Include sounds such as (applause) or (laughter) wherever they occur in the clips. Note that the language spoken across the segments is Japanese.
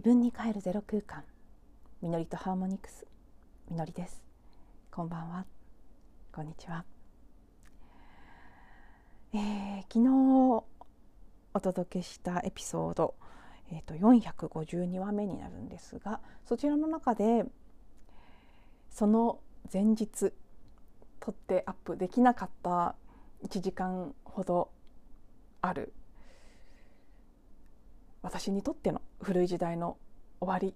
自分に帰るゼロ空間。みのりとハーモニクス。みのりです。こんばんは。こんにちは、えー、昨日お届けしたエピソード、えーと、452話目になるんですがそちらの中でその前日撮ってアップできなかった1時間ほどある私にとっての古い時代の終わり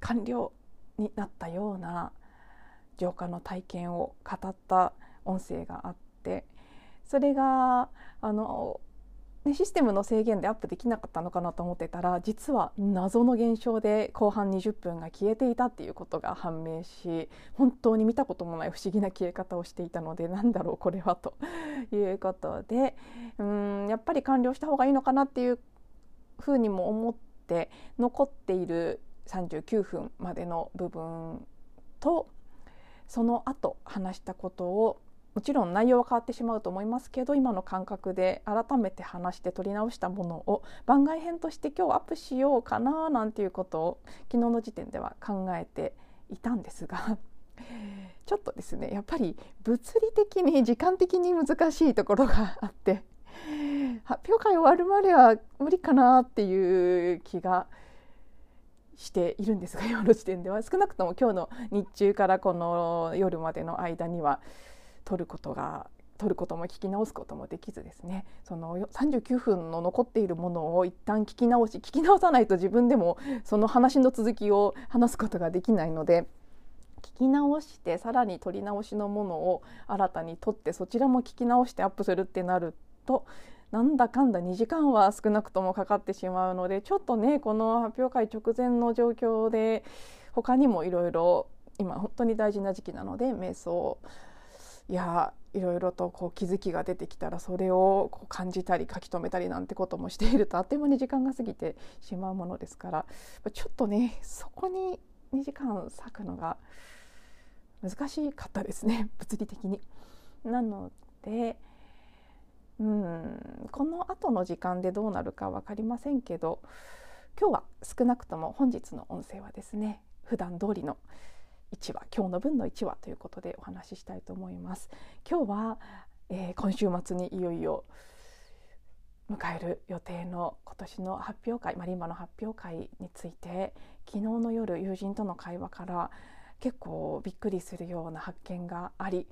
完了になったような浄化の体験を語った音声があってそれがあの、システムの制限でアップできなかったのかなと思ってたら実は謎の現象で後半20分が消えていたっていうことが判明し本当に見たこともない不思議な消え方をしていたのでなんだろうこれはということでうんやっぱり完了した方がいいのかなっていうふうにも思って残っている39分までの部分とその後話したことをもちろん内容は変わってしまうと思いますけど今の感覚で改めて話して取り直したものを番外編として今日アップしようかななんていうことを昨日の時点では考えていたんですがちょっとですねやっぱり物理的に時間的に難しいところがあって発表会終わるまでは無理かなっていう気がしているんですが今の時点では少なくとも今日の日中からこの夜までの間には撮ることが撮ることも聞き直すこともできずですね。その39分の残っているものを一旦聞き直し聞き直さないと自分でもその話の続きを話すことができないので聞き直してさらに撮り直しのものを新たに撮ってそちらも聞き直してアップするってなるとなんだかんだ2時間は少なくともかかってしまうのでちょっとねこの発表会直前の状況で他にもいろいろ今本当に大事な時期なので瞑想やいろいろとこう気づきが出てきたらそれをこう感じたり書き留めたりなんてこともしているとあっという間に時間が過ぎてしまうものですからちょっとねそこに2時間割くのが難しかったですね物理的に。なのでうんこの後の時間でどうなるか分かりませんけど今日は少なくとも本日の音声はですね普段通りの1話今日の分の1話ということでお話ししたいと思います。今日は、えー、今週末にいよいよ迎える予定の今年の発表会マリンバの発表会について昨日の夜友人との会話から結構びっくりするような発見があり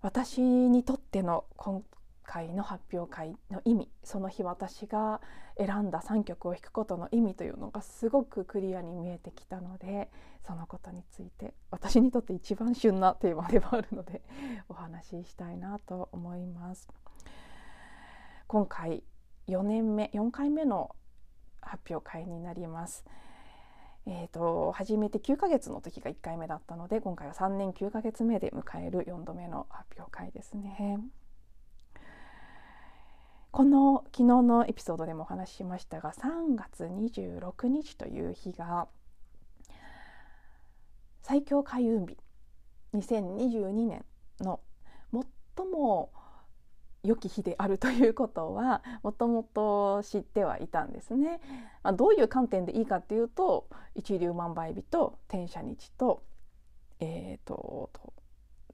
私にとっての今会の発表会の意味その日私が選んだ3曲を弾くことの意味というのがすごくクリアに見えてきたのでそのことについて私にとって一番旬なテーマでもあるので (laughs) お話ししたいなと思います。今回4年目4回目の発表会になります。えーと、初めて9ヶ月の時が1回目だったので今回は3年9ヶ月目で迎える4度目の発表会ですね。この昨日のエピソードでもお話ししましたが3月26日という日が最強開運日2022年の最も良き日であるということはもともと知ってはいたんですね。まあ、どういう観点でいいかっていうと一粒万倍日と天赦日と,、えーと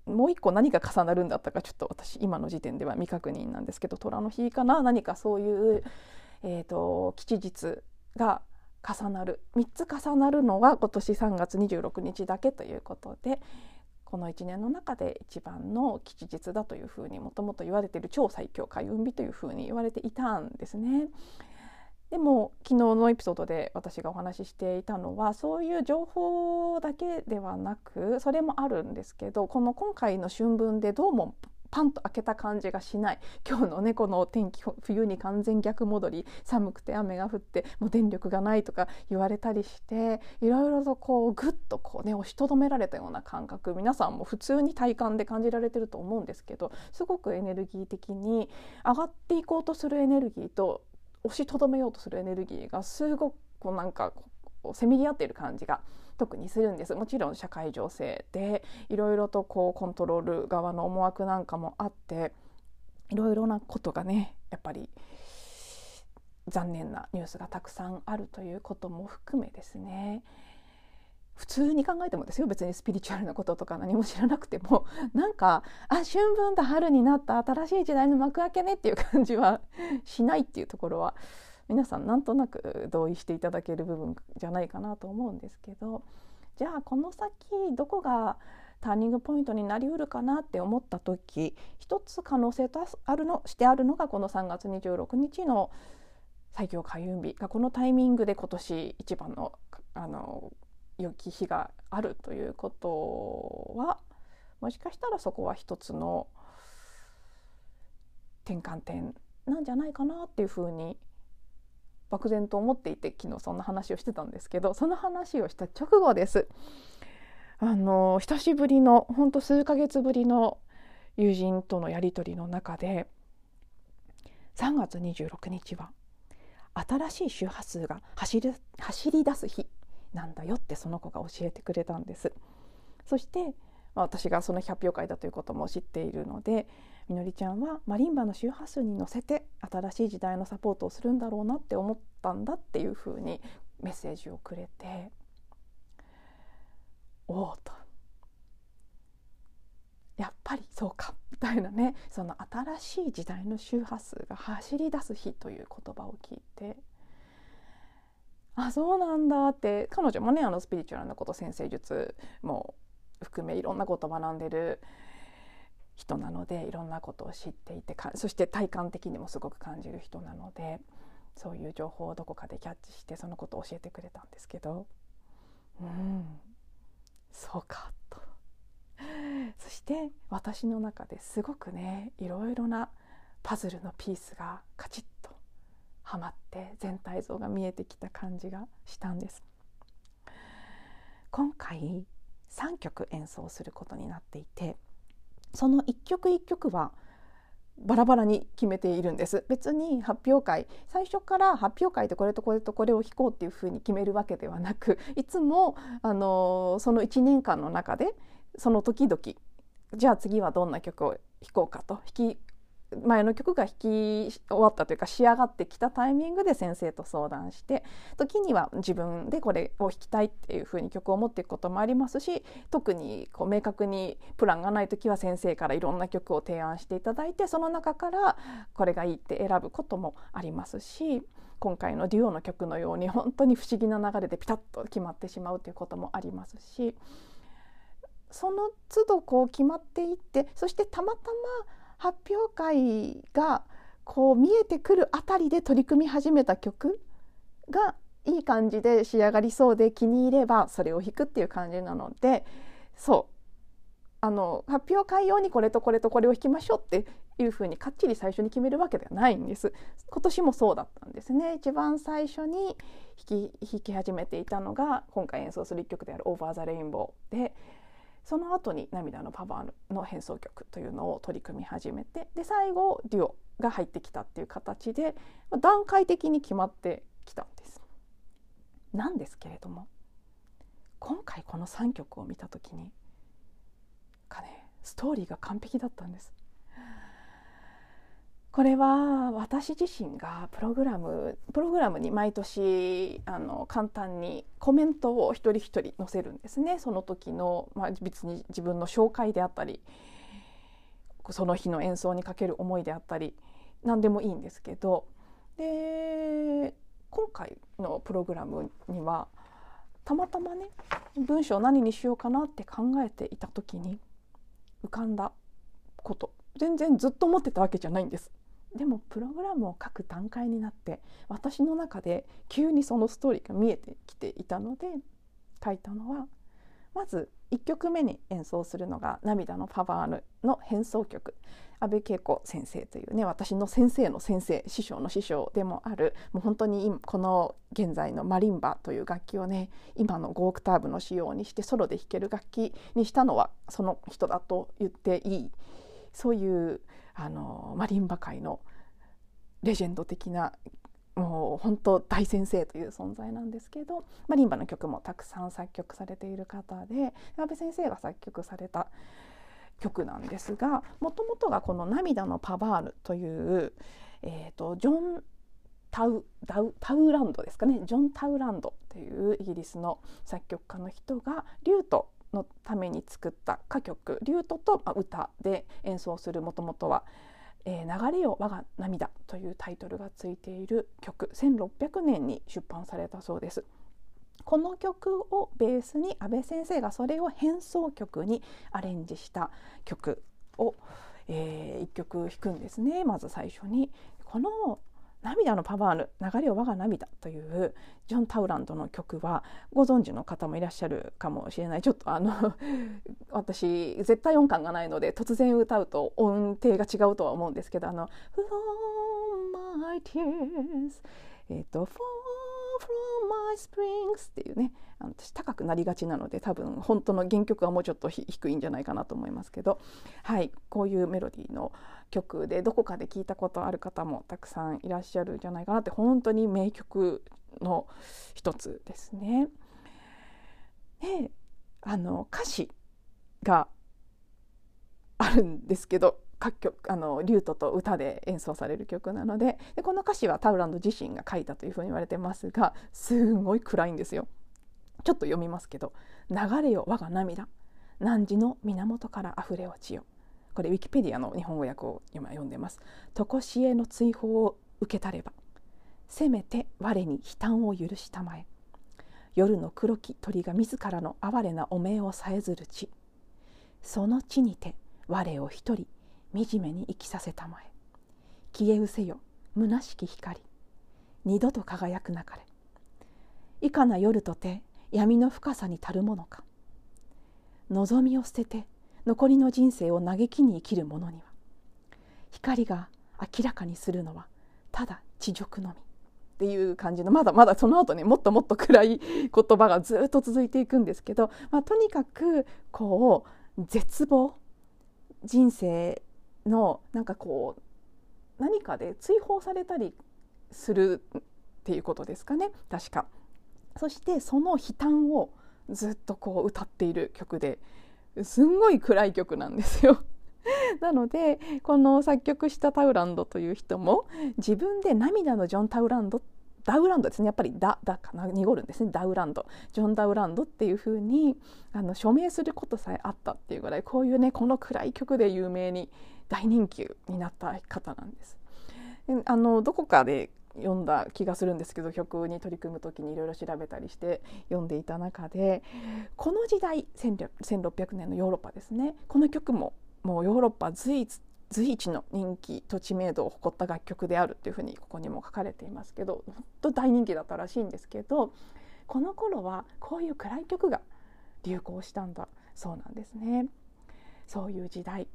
もう一個何が重なるんだったかちょっと私今の時点では未確認なんですけど虎の日かな？何かそういう、えーと、吉日が重なる3つ重なるのは今年3月26日だけということでこの1年の中で一番の吉日だというふうにもともと言われている超最強開運日というふうに言われていたんですね。でも昨日のエピソードで私がお話ししていたのはそういう情報だけではなくそれもあるんですけどこの今回の春分でどうもパンと開けた感じがしない。今日のねこの天気冬に完全逆戻り。寒くて雨が降ってもう電力がないとか言われたりしていろいろとこうぐっとこうね押しとどめられたような感覚。皆さんも普通に体感で感じられてると思うんですけどすごくエネルギー的に上がっていこうとするエネルギーと押しとどめようとするエネルギーがすごくこうなんかせめぎ合っている感じが特にするんです。もちろん社会情勢でいろいろとこうコントロール側の思惑なんかもあっていろいろなことがねやっぱり残念なニュースがたくさんあるということも含めですね。普通に考えてもですよ別にスピリチュアルなこととか何も知らなくても。(laughs) なんかあ春分だ春になった新しい時代の幕開けねっていう感じはしないっていうところは皆さんなんとなく同意していただける部分じゃないかなと思うんですけど。じゃあこの先どこがターニングポイントになりうるかなって思った時一つ可能性とあるのしてあるのがこの3月26日の最強開運日がこのタイミングで今年一番のあの良き日があるということはもしかしたらそこは一つの転換点なんじゃないかなっていうふうに漠然と思っていて昨日そんな話をしてたんですけどその話をした直後です。あの久しぶりの本当数ヶ月ぶりの友人とのやり取りの中で3月26日は新しい周波数が走り走り出す日なんだよってその子が教えてくれたんです。そして、私がその発表会だということも知っているのでみのりちゃんはマリンバの周波数に乗せて新しい時代のサポートをするんだろうなって思ったんだっていうふうにメッセージをくれておおと。やっぱりそうか。みたいなねその新しい時代の周波数が走り出す日という言葉を聞いてあそうなんだって。彼女もねあのスピリチュアルなこと先生術も含めいろんなことを学んでる人なのでいろんなことを知っていてそして体感的にもすごく感じる人なのでそういう情報をどこかでキャッチしてそのことを教えてくれたんですけど。うん。そうかと。そして私の中ですごくねいろいろなパズルのピースがカチッとはまって全体像が見えてきた感じがしたんです。今回3曲演奏することになっていてその一曲一曲はバラバラに決めているんです。別に発表会最初から発表会でこれとこれとこれを弾こうっていうふうに決めるわけではなくいつもあのその1年間の中でその時々じゃあ次はどんな曲を弾こうかと弾き前の曲が弾き終わったというか仕上がってきたタイミングで先生と相談して時には自分でこれを弾きたいっていうふうに曲を持っていくこともありますし特にこう明確にプランがない時は先生からいろんな曲を提案していただいてその中からこれがいいって選ぶこともありますし今回のデュオの曲のように本当に不思議な流れでピタッと決まってしまうということもありますしその都度こう決まっていってそしてたまたま発表会がこう見えてくるあたりで取り組み始めた曲がいい感じで仕上がりそうで気に入ればそれを弾くっていう感じなのでそう。あの発表会用にこれとこれとこれを弾きましょうっていうふうにかっちり最初に決めるわけではないんです。今年もそうだったんですね。一番最初に弾き弾き始めていたのが今回演奏する一曲である「オーバー・ザ・レインボー」でその後に「涙のパワー」の変奏曲というのを取り組み始めてで最後デュオが入ってきたっていう形で段階的に決まってきたんです。なんですけれども今回この3曲を見た時にかねストーリーが完璧だったんです。これは私自身がプログラムプログラムに毎年あの簡単にコメントを一人一人載せるんですね。その時の、まあ、別に自分の紹介であったりその日の演奏にかける思いであったり何でもいいんですけど。で今回のプログラムにはたまたまね文章何にしようかなって考えていた時に浮かんだこと。全然ずっと思ってたわけじゃないんです。でもプログラムを書く段階になって私の中で急にそのストーリーが見えてきていたので書いたのはまず1曲目に演奏するのが「涙のパワーヌ」の変奏曲。安部恵子先生というね私の先生の先生師匠の師匠でもあるもう本当にこの現在のマリンバという楽器をね今の5オクターブの仕様にしてソロで弾ける楽器にしたのはその人だと言っていい。そういうあのマリンバ界のレジェンド的なもう本当大先生という存在なんですけどマリンバの曲もたくさん作曲されている方で安部先生が作曲された曲なんですがもともとがこの「涙のパバール」という、えーと、ジョン・タウダウタウランドですかね。ジョン・タウランドというイギリスの作曲家の人がリュートのために作った歌曲リュートと歌で演奏するもともとは「えー、流れよ我が涙」というタイトルがついている曲1600年に出版されたそうです。この曲をベースに安倍先生がそれを変奏曲にアレンジした曲を、えー、1曲弾くんですねまず最初に。この涙のパワーの流れを我が涙というジョン・タウランドの曲はご存知の方もいらっしゃるかもしれない。ちょっとあの (laughs) 私絶対音感がないので突然歌うと音程が違うとは思うんですけどあの「From my tears」えっ、と「From my springs」っていうねあの私高くなりがちなので多分本当の原曲はもうちょっと低いんじゃないかなと思いますけどはいこういうメロディーの曲でどこかで聞いたことある方もたくさんいらっしゃるんじゃないかなって本当に名曲の一つですね。であの歌詞があるんですけど各曲あのリュートと歌で演奏される曲なのででこの歌詞はタウランド自身が書いたというふうに言われてますがすごい暗いんですよ。ちょっと読みますけど「流れよ我が涙汝の源から溢れ落ちよ」これウィキペディアの日本語訳を今読んでます。とこしえの追放を受けたればせめて我に悲嘆を許したまえ夜の黒き鳥が自らの哀れな汚名をさえずる地その地にて我を一人惨めに生きさせたまえ。消え失せよ。虚しき光。二度と輝くなかれ。いかな夜とて闇の深さに足るものか。望みを捨てて残りの人生を嘆きに生きる者には。光が明らかにするのはただ地辱のみ。っていう感じのまだまだその後ねもっともっと暗い言葉がずっと続いていくんですけど、まあ、とにかくこう絶望。人生のなんかこう何かで追放されたりするっていうことですかね確か。そしてその悲嘆をずっとこう歌っている曲ですんごい暗い曲なんですよ。(laughs) なのでこの作曲したタウランドという人も自分で涙のジョン・タウランドダウランドですねやっぱりダダかな濁るんですねダウランドジョン・ダウランドっていう風にあに署名することさえあったっていうぐらいこういうねこの暗い曲で有名に大人気になった方なんです。あのどこかで読んだ気がするんですけど曲に取り組む時にいろいろ調べたりして読んでいた中でこの時代1600年のヨーロッパですねこの曲ももうヨーロッパ随一随一の人気と知名度を誇った楽曲であるっていうふうにここにも書かれていますけど本当大人気だったらしいんですけどこの頃はこういう暗い曲が流行したんだそうなんですね。そういう時代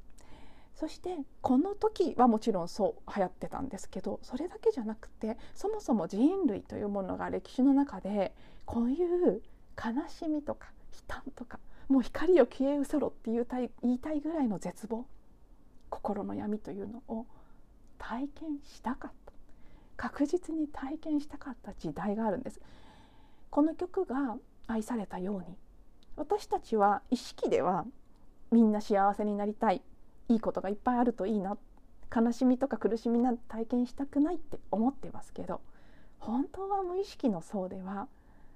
そしてこの時はもちろんそう流行ってたんですけどそれだけじゃなくてそもそも人類というものが歴史の中でこういう悲しみとか悲嘆とかもう光を消え失せろって言いたい言いたいぐらいの絶望心の闇というのを体験したかった。確実に体験したかった時代があるんです。この曲が愛されたように私たちは意識ではみんな幸せになりたい。いいことがいっぱいあるといいな悲しみとか苦しみなんて体験したくないって思ってますけど本当は無意識の層では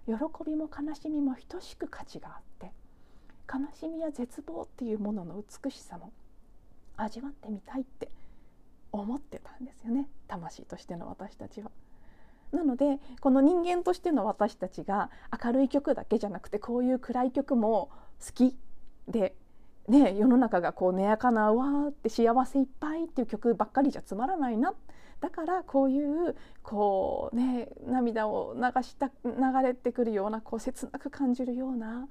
喜びも悲しみも等しく価値があって悲しみや絶望っていうものの美しさも味わってみたいって思ってたんですよね魂としての私たちは。なのでこの人間としての私たちが明るい曲だけじゃなくてこういう暗い曲も好きでね、世の中がこうねやかなわーって幸せいっぱいっていう曲ばっかりじゃつまらないなだからこういうこうね涙を流した流れてくるようなこう切なく感じるような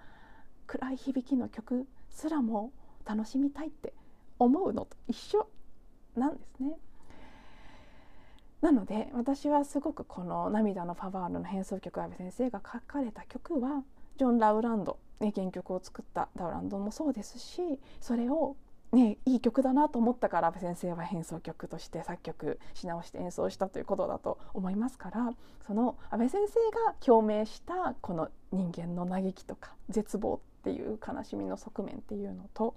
暗い響きの曲すらも楽しみたいって思うのと一緒なんですね。なので私はすごくこの「涙のファバール」の変奏曲阿部先生が書かれた曲はジョン・ラウランドね、原曲を作ったダウランドもそうですしそれを、ね、いい曲だなと思ったから安部先生は変奏曲として作曲し直して演奏したということだと思いますからその安部先生が共鳴したこの人間の嘆きとか絶望っていう悲しみの側面っていうのと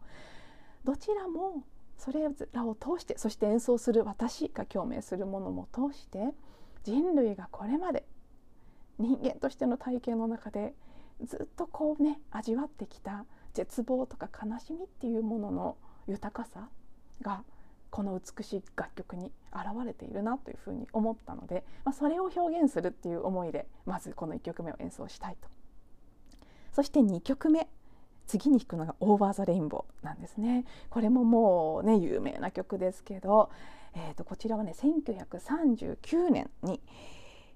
どちらもそれらを通してそして演奏する私が共鳴するものも通して人類がこれまで人間としての体験の中でずっとこうね味わってきた絶望とか悲しみっていうものの豊かさがこの美しい楽曲に現れているなというふうに思ったので、まあ、それを表現するっていう思いでまずこの1曲目を演奏したいと。そして2曲目次に弾くのが「オーバー・ザ・レインボー」なんですね。これももうね有名な曲ですけど、えー、とこちらはね1939年に、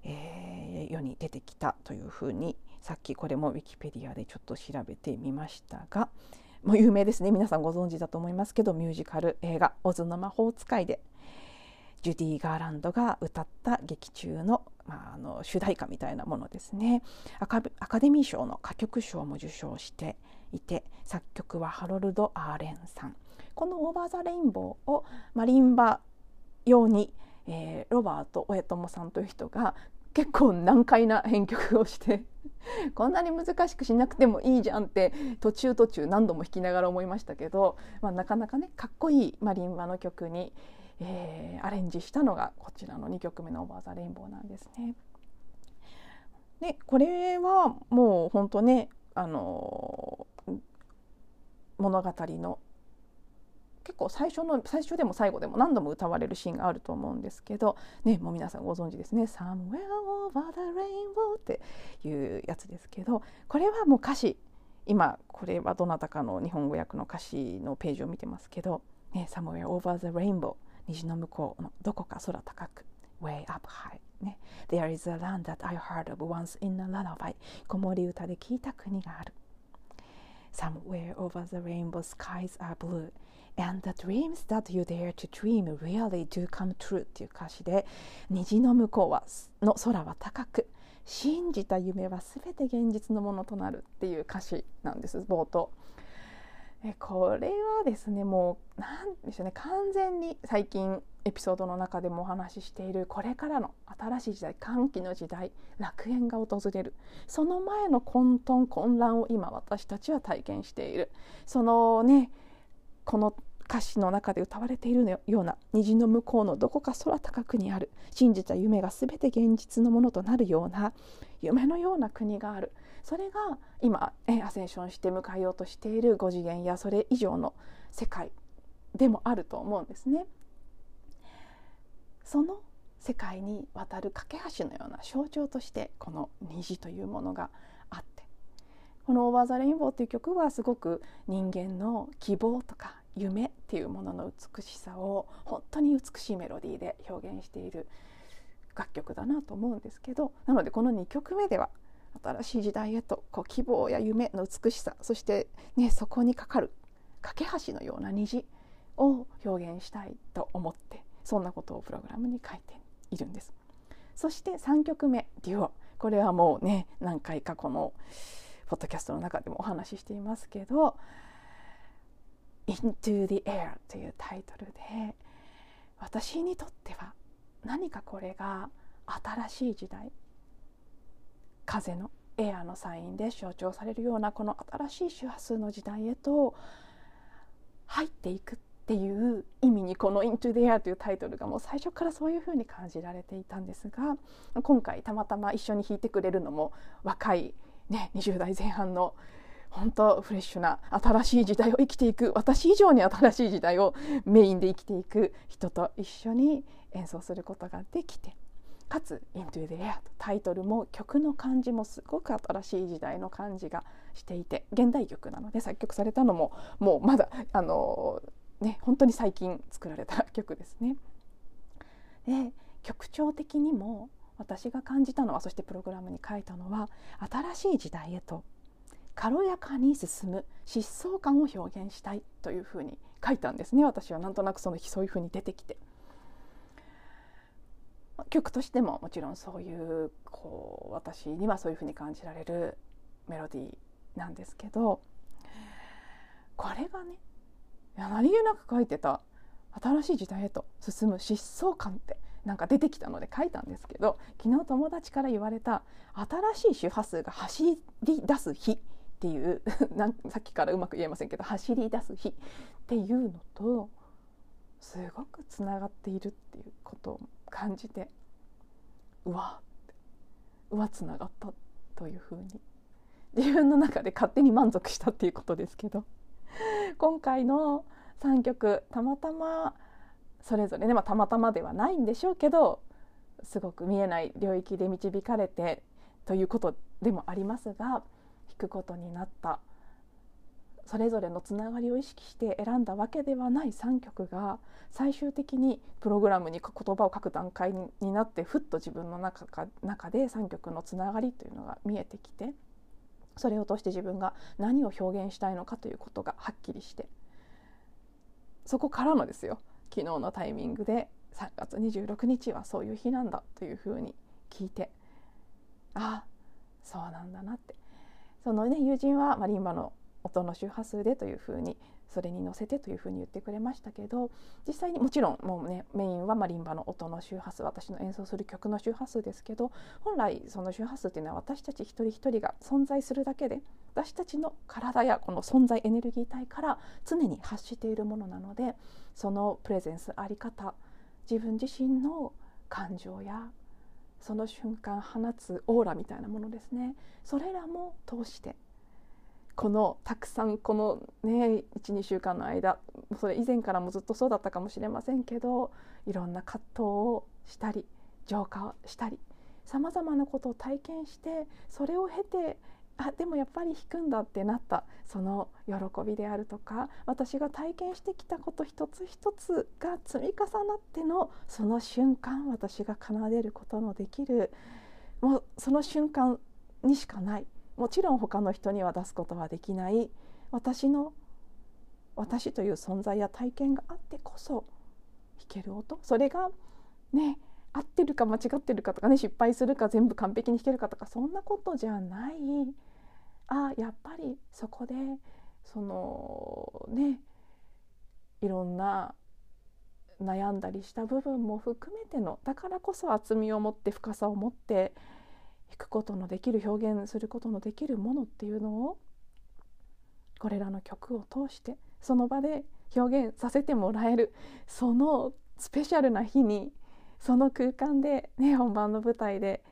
えー、世に出てきたというふうにさっきこれもウィキペディアでちょっと調べてみましたがもう有名ですね。皆さんご存知だと思いますけどミュージカル映画「オズの魔法使い」でジュディ・ガーランドが歌った劇中の,、まあ、あの主題歌みたいなものですね。アカデミー賞の歌曲賞も受賞していて作曲はハロルド・アーレンさん。この「オーバー・ザ・レインボー」をマリンバ用に、えー、ロバート・オエトモさんという人が結構難解な編曲をして (laughs) こんなに難しくしなくてもいいじゃんって途中途中何度も弾きながら思いましたけど、まあ、なかなかねかっこいいマリンバの曲に、えー、アレンジしたのがこちらの2曲目の「オーバー・ザ・レインボー」なんですね。でこれはもう本当ねあの物語の結構最初の最初でも最後でも何度も歌われるシーンがあると思うんですけどねもう皆さんご存知ですね「Somewhere over the rainbow」っていうやつですけどこれはもう歌詞今これはどなたかの日本語訳の歌詞のページを見てますけど「ね、Somewhere over the rainbow」虹の向こうのどこか空高く Way up high ね。There is a land that I heard of once in a lullaby 子守歌で聞いた国がある。Somewhere over the rainbow skies are blue And the dreams that you dare to dream really do come true っていう歌詞で虹の向こうはの空は高く信じた夢は全て現実のものとなるっていう歌詞なんです冒頭。これはですねもう何でしょうね完全に最近エピソードの中でもお話ししているこれからの新しい時代歓喜の時代楽園が訪れるその前の混沌混乱を今私たちは体験している。そのねこの歌詞の中で歌われているような虹の向こうのどこか空高くにある。信じた夢が全て現実のものとなるような夢のような国がある。それが今アセンションして迎えようとしている5次元やそれ以上の世界でもあると思うんですね。その世界に渡る架け橋のような象徴としてこの虹というものがあって。この「オーバー・ザ・レインボー」という曲はすごく人間の希望とか夢っていうものの美しさを本当に美しいメロディーで表現している楽曲だなと思うんですけどなのでこの2曲目では新しい時代へとこう希望や夢の美しさそして、ね、そこにかかる架け橋のような虹を表現したいと思ってそんなことをプログラムに書いているんです。そして3曲目「デュオ」これはもうね何回かこのポッドキャストの中でもお話ししていますけど Into the Air というタイトルで私にとっては何かこれが新しい時代風のエアのサインで象徴されるようなこの新しい周波数の時代へと入っていくっていう意味にこの「Into the Air」というタイトルがもう最初からそういうふうに感じられていたんですが今回たまたま一緒に弾いてくれるのも若い、ね、20代前半の本当フレッシュな新しい時代を生きていく私以上に新しい時代をメインで生きていく人と一緒に演奏することができてかつ「Into the Air」とタイトルも曲の感じもすごく新しい時代の感じがしていて現代曲なので作曲されたのももうまだあのね本当に最近作られた曲ですね。で曲調的にも私が感じたのはそしてプログラムに書いたのは新しい時代へと軽やかに進む疾走感を表現したいというふうに書いたんですね私はなんとなくその日そういうふうに出てきて。曲としてももちろんそういうこう私にはそういうふうに感じられるメロディーなんですけどこれがね何気なく書いてた新しい時代へと進む疾走感ってなんか出てきたので書いたんですけど昨日友達から言われた新しい周波数が走り出す日っていう (laughs) なんさっきからうまく言えませんけど走り出す日っていうのとすごくつながっているっていうことを感じてうわうわつながったというふうに。自分の中で勝手に満足したっていうことですけど今回の3曲たまたまそれぞれね、まあ、たまたまではないんでしょうけどすごく見えない領域で導かれてということでもありますが弾くことになった。それぞれのつながりを意識して選んだわけではない。3曲が最終的にプログラムに言葉を書く段階になってふっと自分の中か中で3曲のつながりというのが見えてきてそれを通して自分が何を表現したいのかということがはっきりしてそこからのですよ。昨日のタイミングで3月26日はそういう日なんだというふうに聞いてああそうなんだなって。そのね友人はマリンバの音の周波数でというふうにそれに乗せてというふうに言ってくれましたけど実際にもちろんもうねメインはマリンバの音の周波数私の演奏する曲の周波数ですけど本来その周波数っていうのは私たち一人一人が存在するだけで私たちの体やこの存在エネルギー体から常に発しているものなのでそのプレゼンスあり方自分自身の感情やその瞬間放つオーラみたいなものですね。それらも通してこのたくさんこのね12週間の間それ以前からもずっとそうだったかもしれませんけどいろんな葛藤をしたり浄化をしたりさまざまなことを体験してそれを経てあでもやっぱり弾くんだってなった。その喜びであるとか私が体験してきたこと一つ一つが積み重なってのその瞬間私が奏でることのできる。もうその瞬間にしかない。もちろん他の人には出すことはできない。私の私という存在や体験があってこそ弾ける音。それがね合ってるか間違ってるかとかね失敗するか全部完璧に弾けるかとかそんなことじゃない。あやっぱりそこでそのねいろんな悩んだりした部分も含めてのだからこそ厚みを持って深さを持って弾くことのできる表現することのできるものっていうのをこれらの曲を通してその場で表現させてもらえるそのスペシャルな日にその空間で、ね、本番の舞台で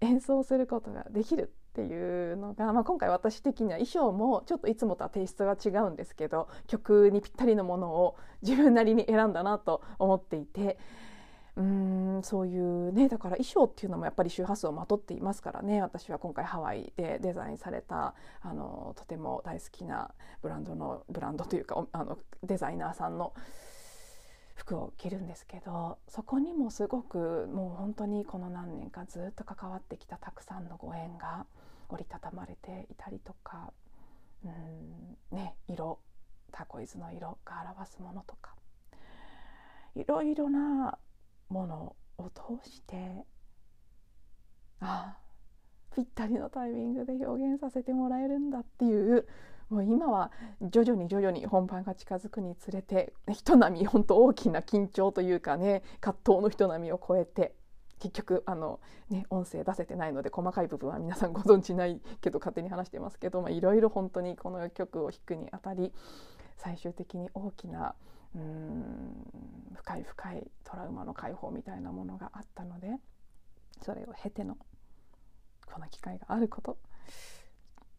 演奏することができるっていうのが、まあ、今回私的には衣装もちょっといつもとはテイストが違うんですけど曲にぴったりのものを自分なりに選んだなと思っていて。うんそういうねだから衣装っていうのもやっぱり周波数をまとっていますからね私は今回ハワイでデザインされたあのとても大好きなブランドのブランドというかあのデザイナーさんの服を着るんですけどそこにもすごくもう本当にこの何年かずっと関わってきたたくさんのご縁が折りたたまれていたりとかうんね色タコイズの色が表すものとかいろいろなものを通してああぴったりのタイミングで表現させてもらえるんだっていうもう今は徐々に徐々に本番が近づくにつれて人並み本当大きな緊張というかね葛藤の人並みを超えて結局あの、ね、音声出せてないので細かい部分は皆さんご存知ないけど勝手に話してますけどいろいろ本当にこの曲を弾くにあたり最終的に大きなうん深い深いトラウマの解放みたいなものがあったのでそれを経てのこの機会があること。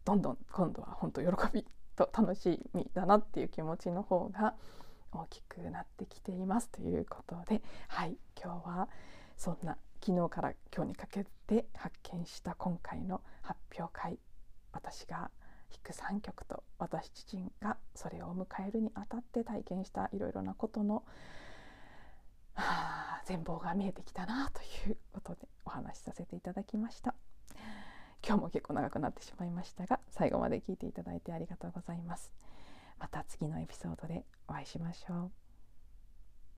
どんどん今度は本当喜びと楽しみだなっていう気持ちの方が大きくなってきていますということではい今日はそんな昨日から今日にかけて発見した今回の発表会私が弾く3曲と私自身がそれを迎えるにあたって体験したいろいろなことの、はあ、全貌が見えてきたなということでお話しさせていただきました。今日も結構長くなってしまいましたが最後まで聞いていただいてありがとうございます。また次のエピソードでお会いしましょう。